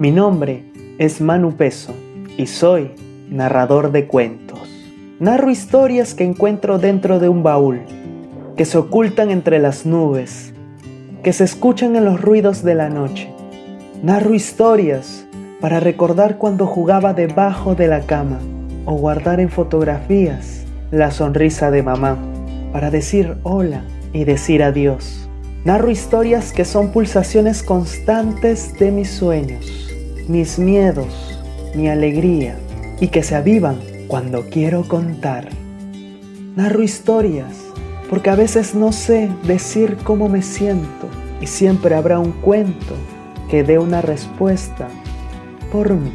Mi nombre es Manu Peso y soy narrador de cuentos. Narro historias que encuentro dentro de un baúl, que se ocultan entre las nubes, que se escuchan en los ruidos de la noche. Narro historias para recordar cuando jugaba debajo de la cama o guardar en fotografías la sonrisa de mamá para decir hola y decir adiós. Narro historias que son pulsaciones constantes de mis sueños, mis miedos, mi alegría y que se avivan cuando quiero contar. Narro historias porque a veces no sé decir cómo me siento y siempre habrá un cuento que dé una respuesta por mí.